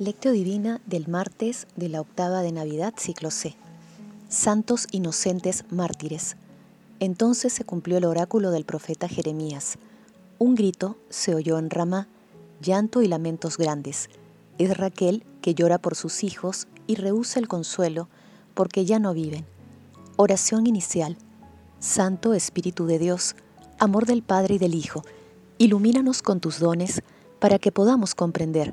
Lectio Divina del martes de la octava de Navidad, ciclo C. Santos inocentes mártires. Entonces se cumplió el oráculo del profeta Jeremías. Un grito se oyó en Ramá, llanto y lamentos grandes. Es Raquel que llora por sus hijos y rehúsa el consuelo porque ya no viven. Oración inicial. Santo Espíritu de Dios, amor del Padre y del Hijo, ilumínanos con tus dones para que podamos comprender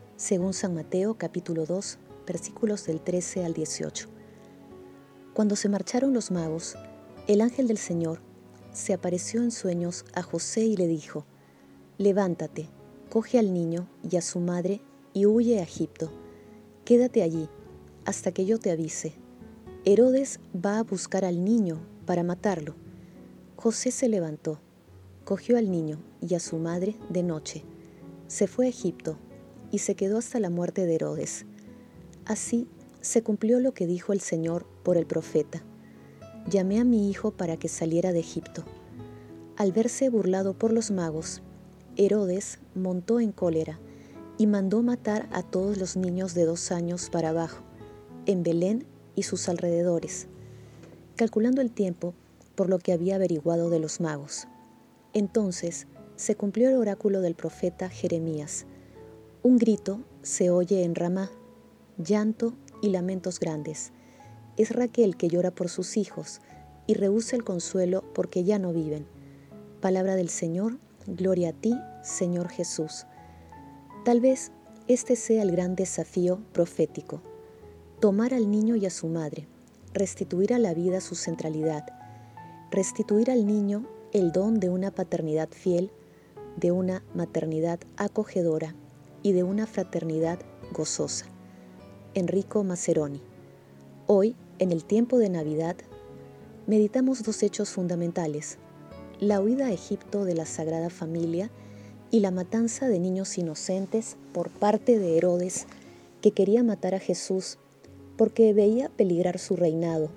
según San Mateo capítulo 2, versículos del 13 al 18. Cuando se marcharon los magos, el ángel del Señor se apareció en sueños a José y le dijo, Levántate, coge al niño y a su madre y huye a Egipto. Quédate allí hasta que yo te avise. Herodes va a buscar al niño para matarlo. José se levantó, cogió al niño y a su madre de noche, se fue a Egipto y se quedó hasta la muerte de Herodes. Así se cumplió lo que dijo el Señor por el profeta. Llamé a mi hijo para que saliera de Egipto. Al verse burlado por los magos, Herodes montó en cólera y mandó matar a todos los niños de dos años para abajo, en Belén y sus alrededores, calculando el tiempo por lo que había averiguado de los magos. Entonces se cumplió el oráculo del profeta Jeremías. Un grito se oye en Ramá, llanto y lamentos grandes. Es Raquel que llora por sus hijos y rehúsa el consuelo porque ya no viven. Palabra del Señor, gloria a ti, Señor Jesús. Tal vez este sea el gran desafío profético. Tomar al niño y a su madre, restituir a la vida su centralidad, restituir al niño el don de una paternidad fiel, de una maternidad acogedora y de una fraternidad gozosa. Enrico Maceroni. Hoy, en el tiempo de Navidad, meditamos dos hechos fundamentales, la huida a Egipto de la Sagrada Familia y la matanza de niños inocentes por parte de Herodes, que quería matar a Jesús porque veía peligrar su reinado,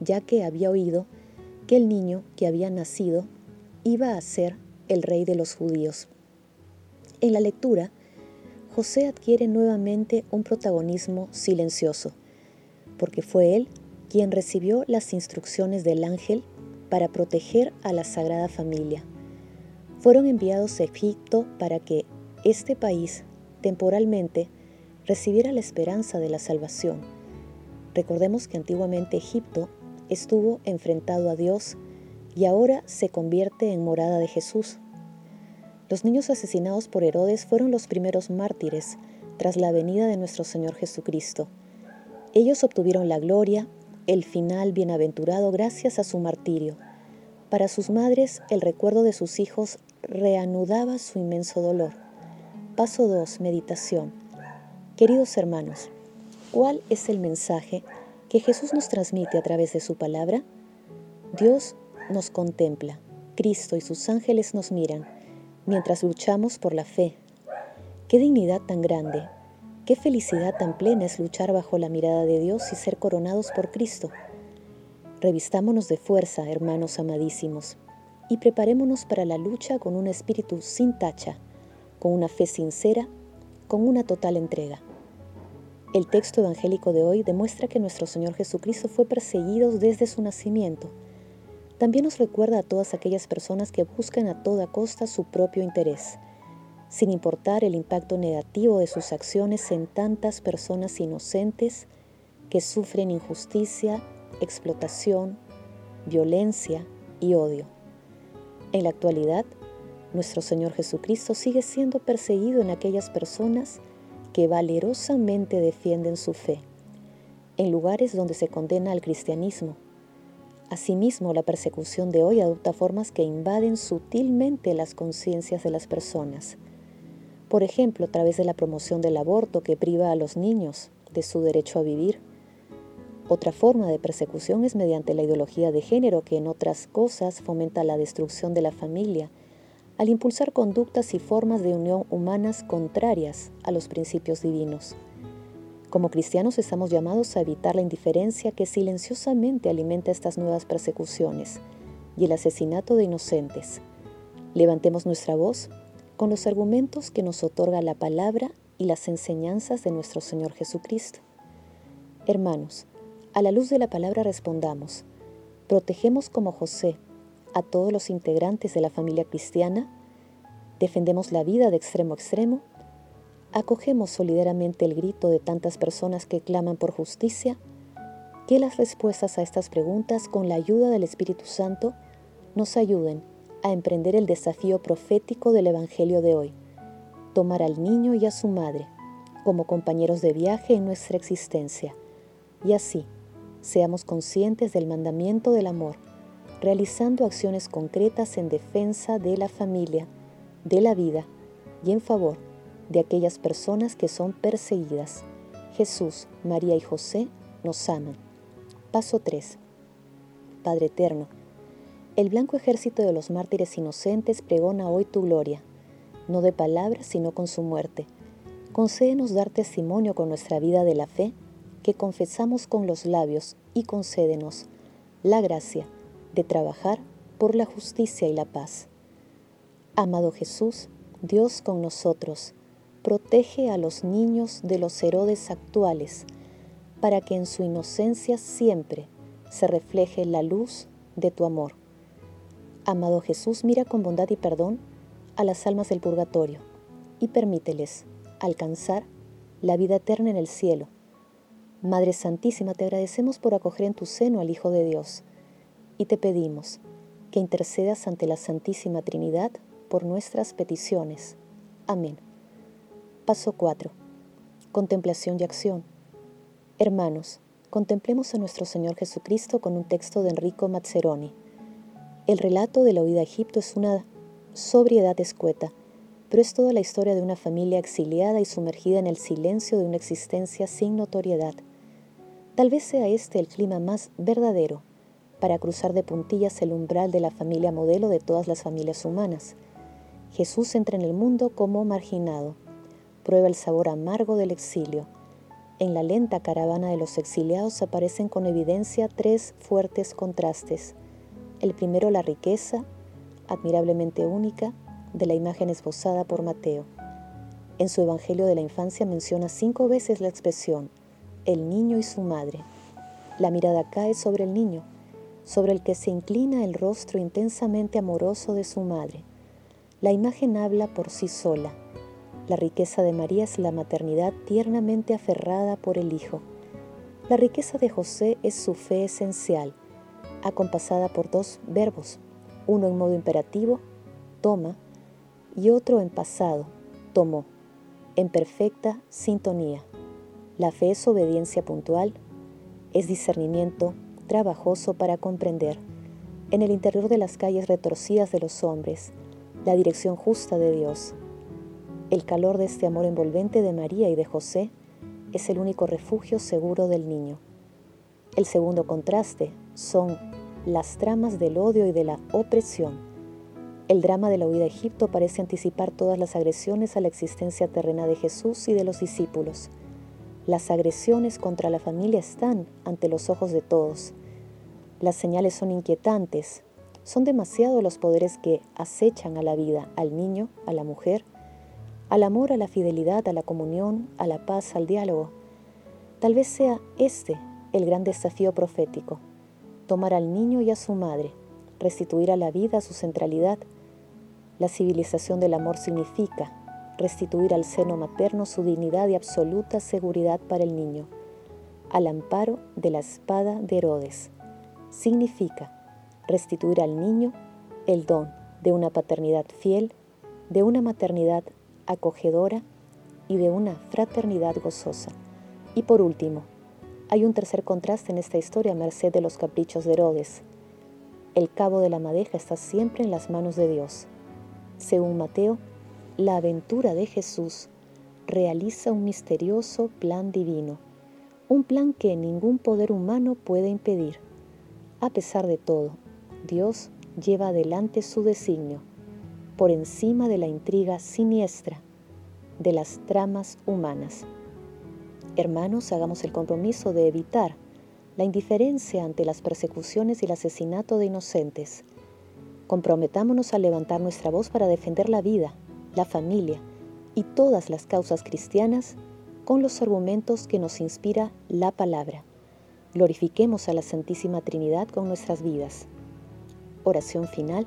ya que había oído que el niño que había nacido iba a ser el rey de los judíos. En la lectura José adquiere nuevamente un protagonismo silencioso, porque fue él quien recibió las instrucciones del ángel para proteger a la Sagrada Familia. Fueron enviados a Egipto para que este país temporalmente recibiera la esperanza de la salvación. Recordemos que antiguamente Egipto estuvo enfrentado a Dios y ahora se convierte en morada de Jesús. Los niños asesinados por Herodes fueron los primeros mártires tras la venida de nuestro Señor Jesucristo. Ellos obtuvieron la gloria, el final bienaventurado gracias a su martirio. Para sus madres, el recuerdo de sus hijos reanudaba su inmenso dolor. Paso 2. Meditación. Queridos hermanos, ¿cuál es el mensaje que Jesús nos transmite a través de su palabra? Dios nos contempla, Cristo y sus ángeles nos miran mientras luchamos por la fe. Qué dignidad tan grande, qué felicidad tan plena es luchar bajo la mirada de Dios y ser coronados por Cristo. Revistámonos de fuerza, hermanos amadísimos, y preparémonos para la lucha con un espíritu sin tacha, con una fe sincera, con una total entrega. El texto evangélico de hoy demuestra que nuestro Señor Jesucristo fue perseguido desde su nacimiento también nos recuerda a todas aquellas personas que buscan a toda costa su propio interés, sin importar el impacto negativo de sus acciones en tantas personas inocentes que sufren injusticia, explotación, violencia y odio. En la actualidad, nuestro Señor Jesucristo sigue siendo perseguido en aquellas personas que valerosamente defienden su fe, en lugares donde se condena al cristianismo Asimismo, la persecución de hoy adopta formas que invaden sutilmente las conciencias de las personas. Por ejemplo, a través de la promoción del aborto que priva a los niños de su derecho a vivir. Otra forma de persecución es mediante la ideología de género, que en otras cosas fomenta la destrucción de la familia, al impulsar conductas y formas de unión humanas contrarias a los principios divinos. Como cristianos estamos llamados a evitar la indiferencia que silenciosamente alimenta estas nuevas persecuciones y el asesinato de inocentes. Levantemos nuestra voz con los argumentos que nos otorga la palabra y las enseñanzas de nuestro Señor Jesucristo. Hermanos, a la luz de la palabra respondamos, protegemos como José a todos los integrantes de la familia cristiana, defendemos la vida de extremo a extremo, acogemos solidariamente el grito de tantas personas que claman por justicia, que las respuestas a estas preguntas con la ayuda del Espíritu Santo nos ayuden a emprender el desafío profético del Evangelio de hoy, tomar al niño y a su madre como compañeros de viaje en nuestra existencia, y así seamos conscientes del mandamiento del amor, realizando acciones concretas en defensa de la familia, de la vida y en favor de aquellas personas que son perseguidas. Jesús, María y José nos aman. Paso 3. Padre Eterno, el blanco ejército de los mártires inocentes pregona hoy tu gloria, no de palabras, sino con su muerte. Concédenos dar testimonio con nuestra vida de la fe que confesamos con los labios y concédenos la gracia de trabajar por la justicia y la paz. Amado Jesús, Dios con nosotros, protege a los niños de los Herodes actuales, para que en su inocencia siempre se refleje la luz de tu amor. Amado Jesús, mira con bondad y perdón a las almas del purgatorio y permíteles alcanzar la vida eterna en el cielo. Madre Santísima, te agradecemos por acoger en tu seno al Hijo de Dios y te pedimos que intercedas ante la Santísima Trinidad por nuestras peticiones. Amén. Paso 4. Contemplación y acción. Hermanos, contemplemos a nuestro Señor Jesucristo con un texto de Enrico Mazzeroni. El relato de la huida a Egipto es una sobriedad escueta, pero es toda la historia de una familia exiliada y sumergida en el silencio de una existencia sin notoriedad. Tal vez sea este el clima más verdadero para cruzar de puntillas el umbral de la familia modelo de todas las familias humanas. Jesús entra en el mundo como marginado, prueba el sabor amargo del exilio. En la lenta caravana de los exiliados aparecen con evidencia tres fuertes contrastes el primero la riqueza, admirablemente única, de la imagen esbozada por Mateo. En su Evangelio de la Infancia menciona cinco veces la expresión, el niño y su madre. La mirada cae sobre el niño, sobre el que se inclina el rostro intensamente amoroso de su madre. La imagen habla por sí sola. La riqueza de María es la maternidad tiernamente aferrada por el Hijo. La riqueza de José es su fe esencial, acompasada por dos verbos, uno en modo imperativo, toma, y otro en pasado, tomó, en perfecta sintonía. La fe es obediencia puntual, es discernimiento trabajoso para comprender, en el interior de las calles retorcidas de los hombres, la dirección justa de Dios. El calor de este amor envolvente de María y de José es el único refugio seguro del niño. El segundo contraste son las tramas del odio y de la opresión. El drama de la huida a Egipto parece anticipar todas las agresiones a la existencia terrena de Jesús y de los discípulos. Las agresiones contra la familia están ante los ojos de todos. Las señales son inquietantes. Son demasiados los poderes que acechan a la vida, al niño, a la mujer, al amor, a la fidelidad, a la comunión, a la paz, al diálogo. Tal vez sea este el gran desafío profético tomar al niño y a su madre, restituir a la vida su centralidad. La civilización del amor significa restituir al seno materno su dignidad y absoluta seguridad para el niño, al amparo de la espada de Herodes. Significa restituir al niño el don de una paternidad fiel, de una maternidad acogedora y de una fraternidad gozosa. Y por último, hay un tercer contraste en esta historia a merced de los caprichos de Herodes. El cabo de la madeja está siempre en las manos de Dios. Según Mateo, la aventura de Jesús realiza un misterioso plan divino un plan que ningún poder humano puede impedir. A pesar de todo, Dios lleva adelante su designio, por encima de la intriga siniestra de las tramas humanas. Hermanos, hagamos el compromiso de evitar la indiferencia ante las persecuciones y el asesinato de inocentes. Comprometámonos a levantar nuestra voz para defender la vida, la familia y todas las causas cristianas con los argumentos que nos inspira la palabra. Glorifiquemos a la Santísima Trinidad con nuestras vidas. Oración final.